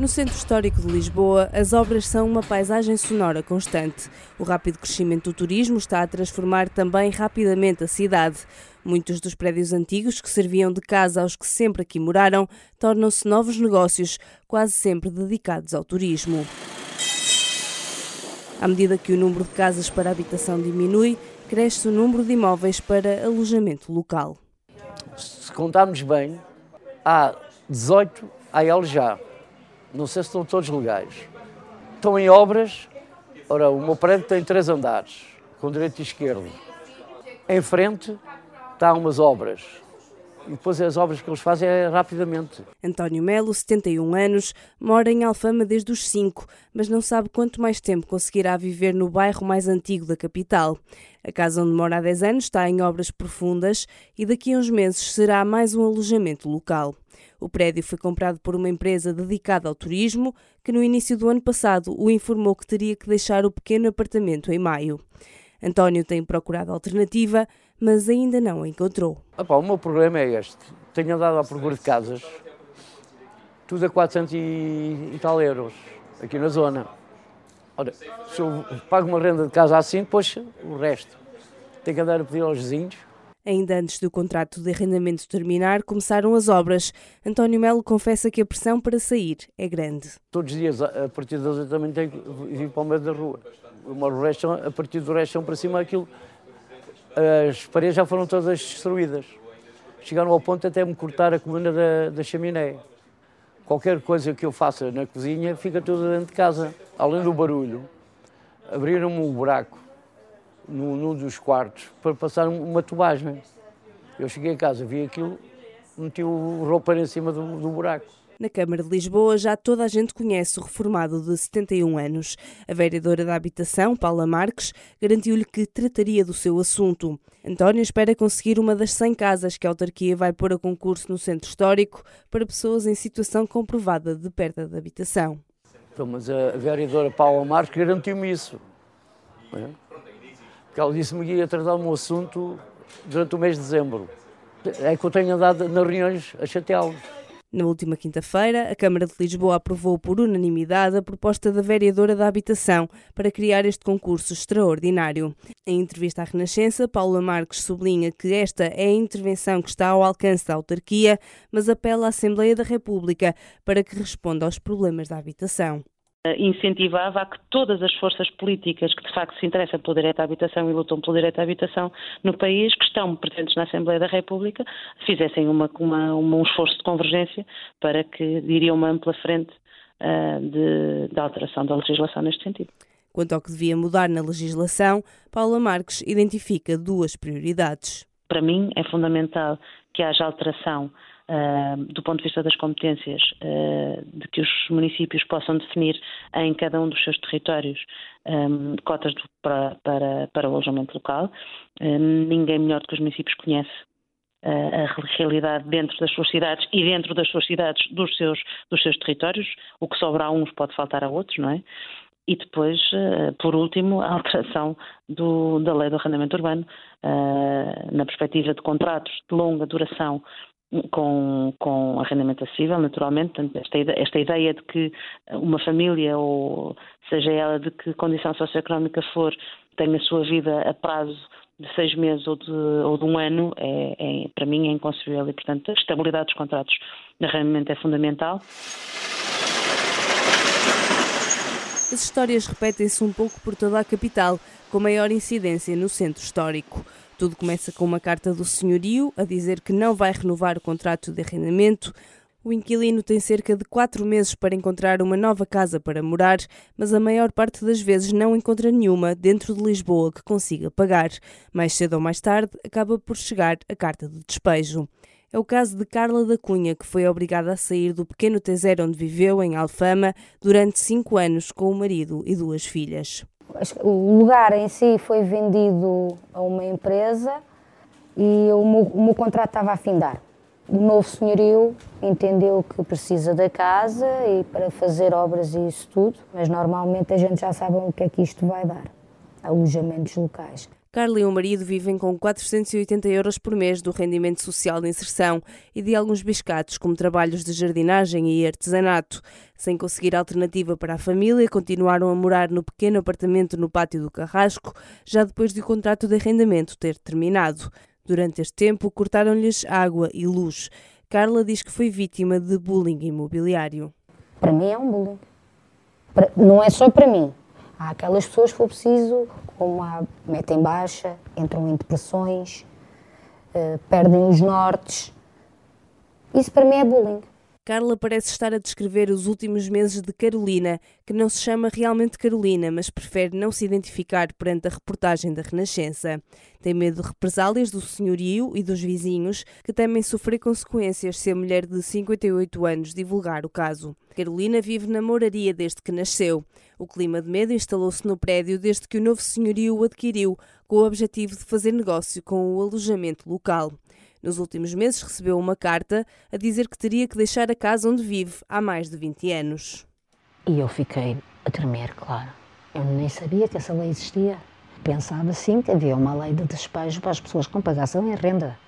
No centro histórico de Lisboa, as obras são uma paisagem sonora constante. O rápido crescimento do turismo está a transformar também rapidamente a cidade. Muitos dos prédios antigos que serviam de casa aos que sempre aqui moraram tornam-se novos negócios, quase sempre dedicados ao turismo. À medida que o número de casas para habitação diminui, cresce o número de imóveis para alojamento local. Se contarmos bem, há 18 a já. Não sei se estão todos legais. Estão em obras. Ora, o meu prédio tem três andares, com direito e esquerdo. Em frente está umas obras. E depois as obras que eles fazem é rapidamente. António Melo, 71 anos, mora em Alfama desde os 5, mas não sabe quanto mais tempo conseguirá viver no bairro mais antigo da capital. A casa onde mora há 10 anos está em obras profundas e daqui a uns meses será mais um alojamento local. O prédio foi comprado por uma empresa dedicada ao turismo, que no início do ano passado o informou que teria que deixar o pequeno apartamento em maio. António tem procurado alternativa, mas ainda não a encontrou. Opa, o meu problema é este. Tenho andado à procura de casas, tudo a 400 e, tal euros, aqui na zona. Ora, se eu pago uma renda de casa assim, depois o resto. Tenho que andar a pedir aos vizinhos Ainda antes do contrato de arrendamento terminar, começaram as obras. António Melo confessa que a pressão para sair é grande. Todos os dias, a partir das 8 também tenho que vir para o meio da rua. Uma resto, a partir do resto para cima, aquilo, as paredes já foram todas destruídas. Chegaram ao ponto até me cortar a coluna da, da chaminé. Qualquer coisa que eu faça na cozinha fica tudo dentro de casa. Além do barulho, abriram-me um buraco num, num dos quartos para passar uma tubagem. Eu cheguei a casa, vi aquilo, meti o roupa em cima do, do buraco. Na Câmara de Lisboa já toda a gente conhece o reformado de 71 anos. A vereadora da Habitação, Paula Marques, garantiu-lhe que trataria do seu assunto. António espera conseguir uma das 100 casas que a autarquia vai pôr a concurso no centro histórico para pessoas em situação comprovada de perda de habitação. Então, mas a vereadora Paula Marques garantiu-me isso. É? Que ela disse-me que ia tratar meu assunto durante o mês de dezembro. É que eu tenho andado nas reuniões a chateá-los. Na última quinta-feira, a Câmara de Lisboa aprovou por unanimidade a proposta da vereadora da Habitação para criar este concurso extraordinário. Em entrevista à Renascença, Paula Marques sublinha que esta é a intervenção que está ao alcance da autarquia, mas apela à Assembleia da República para que responda aos problemas da habitação incentivava a que todas as forças políticas que de facto se interessam pelo direito à habitação e lutam pelo direito à habitação no país, que estão presentes na Assembleia da República, fizessem uma, uma, um esforço de convergência para que diria uma ampla frente uh, de, de alteração da legislação neste sentido. Quanto ao que devia mudar na legislação, Paula Marques identifica duas prioridades. Para mim é fundamental que haja alteração do ponto de vista das competências, uh, de que os municípios possam definir em cada um dos seus territórios cotas para, para, para, o alojamento local. Ninguém melhor do que os municípios conhece a realidade dentro das suas cidades e dentro das suas cidades dos seus, dos seus territórios. O que sobra a uns pode faltar a outros, não é? E depois, por último, a alteração do, da lei do arrendamento urbano, na perspectiva de contratos de longa duração com, com arrendamento acessível, naturalmente. Esta, esta ideia de que uma família, ou seja ela de que condição socioeconómica for, tenha a sua vida a prazo de seis meses ou de, ou de um ano, é, é, para mim é inconcebível e, portanto, a estabilidade dos contratos de arrendamento é fundamental. As histórias repetem-se um pouco por toda a capital, com maior incidência no centro histórico. Tudo começa com uma carta do senhorio a dizer que não vai renovar o contrato de arrendamento. O inquilino tem cerca de quatro meses para encontrar uma nova casa para morar, mas a maior parte das vezes não encontra nenhuma dentro de Lisboa que consiga pagar. Mais cedo ou mais tarde, acaba por chegar a carta de despejo. É o caso de Carla da Cunha, que foi obrigada a sair do pequeno T0 onde viveu, em Alfama, durante cinco anos com o marido e duas filhas. O lugar em si foi vendido a uma empresa e o meu, o meu contrato estava a findar. O novo senhorio entendeu que precisa da casa e para fazer obras e isso tudo, mas normalmente a gente já sabe o que é que isto vai dar alojamentos locais. Carla e o marido vivem com 480 euros por mês do rendimento social de inserção e de alguns biscatos, como trabalhos de jardinagem e artesanato. Sem conseguir alternativa para a família, continuaram a morar no pequeno apartamento no pátio do Carrasco, já depois de o contrato de arrendamento ter terminado. Durante este tempo, cortaram-lhes água e luz. Carla diz que foi vítima de bullying imobiliário. Para mim é um bullying. Não é só para mim, Há aquelas pessoas que for preciso, como há, metem baixa, entram em depressões, uh, perdem os nortes. Isso para mim é bullying. Carla parece estar a descrever os últimos meses de Carolina, que não se chama realmente Carolina, mas prefere não se identificar perante a reportagem da Renascença. Tem medo de represálias do senhorio e dos vizinhos, que temem sofrer consequências se a mulher de 58 anos divulgar o caso. Carolina vive na moraria desde que nasceu. O clima de medo instalou-se no prédio desde que o novo senhorio o adquiriu, com o objetivo de fazer negócio com o alojamento local. Nos últimos meses recebeu uma carta a dizer que teria que deixar a casa onde vive há mais de 20 anos. E eu fiquei a tremer, claro. Eu nem sabia que essa lei existia. Pensava sim que havia uma lei de despejo para as pessoas que não pagassem a renda.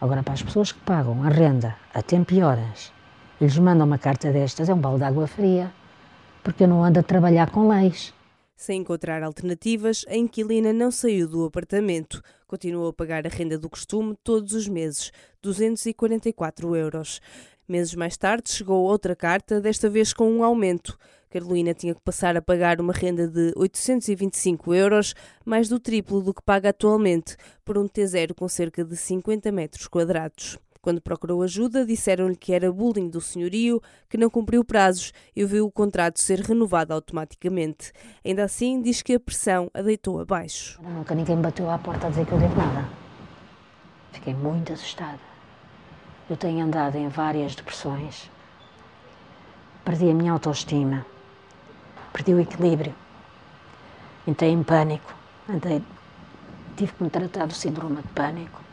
Agora, para as pessoas que pagam a renda a tempo e horas, lhes mandam uma carta destas, é um balde de água fria, porque eu não ando a trabalhar com leis. Sem encontrar alternativas, a inquilina não saiu do apartamento. Continuou a pagar a renda do costume todos os meses, 244 euros. Meses mais tarde chegou outra carta, desta vez com um aumento. Carolina tinha que passar a pagar uma renda de 825 euros, mais do triplo do que paga atualmente, por um T0 com cerca de 50 metros quadrados. Quando procurou ajuda, disseram-lhe que era bullying do senhorio, que não cumpriu prazos e viu o contrato ser renovado automaticamente. Ainda assim, diz que a pressão a deitou abaixo. Nunca ninguém bateu à porta a dizer que eu devo nada. Fiquei muito assustada. Eu tenho andado em várias depressões. Perdi a minha autoestima. Perdi o equilíbrio. Entrei em pânico. Andei... Tive que me tratar do síndrome de pânico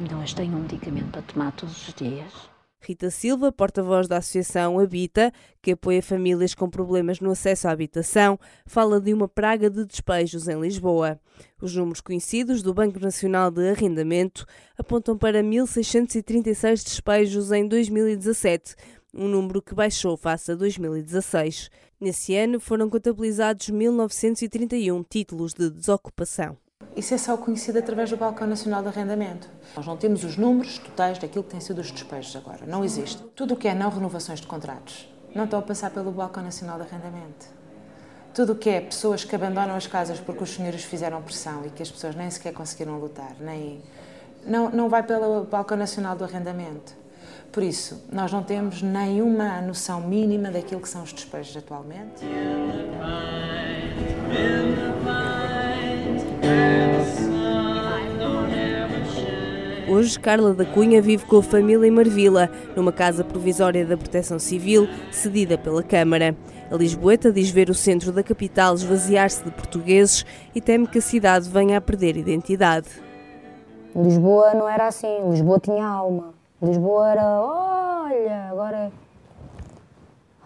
então, hoje tenho um medicamento para tomar todos os dias. Rita Silva, porta-voz da Associação Habita, que apoia famílias com problemas no acesso à habitação, fala de uma praga de despejos em Lisboa. Os números conhecidos do Banco Nacional de Arrendamento apontam para 1.636 despejos em 2017, um número que baixou face a 2016. Nesse ano foram contabilizados 1.931 títulos de desocupação. Isso é só conhecido através do Balcão Nacional de Arrendamento. Nós não temos os números totais daquilo que tem sido os despejos agora. Não existe. Tudo o que é não renovações de contratos não estão a passar pelo Balcão Nacional de Arrendamento. Tudo o que é pessoas que abandonam as casas porque os senhores fizeram pressão e que as pessoas nem sequer conseguiram lutar, nem não, não vai pelo Balcão Nacional do Arrendamento. Por isso, nós não temos nenhuma noção mínima daquilo que são os despejos atualmente. Hoje, Carla da Cunha vive com a família em Marvila, numa casa provisória da Proteção Civil, cedida pela Câmara. A Lisboeta diz ver o centro da capital esvaziar-se de portugueses e teme que a cidade venha a perder identidade. Lisboa não era assim, Lisboa tinha alma. Lisboa era, olha, agora.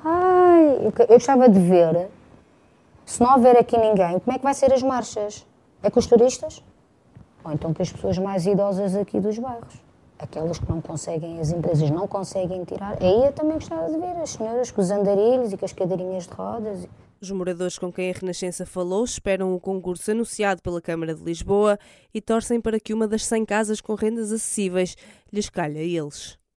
Ai, eu gostava de ver, se não houver aqui ninguém, como é que vai ser as marchas? É com os turistas? ou então com as pessoas mais idosas aqui dos bairros. Aquelas que não conseguem, as empresas não conseguem tirar. Aí eu também gostava de ver as senhoras com os andarilhos e com as cadeirinhas de rodas. Os moradores com quem a Renascença falou esperam o concurso anunciado pela Câmara de Lisboa e torcem para que uma das 100 casas com rendas acessíveis lhes calhe a eles.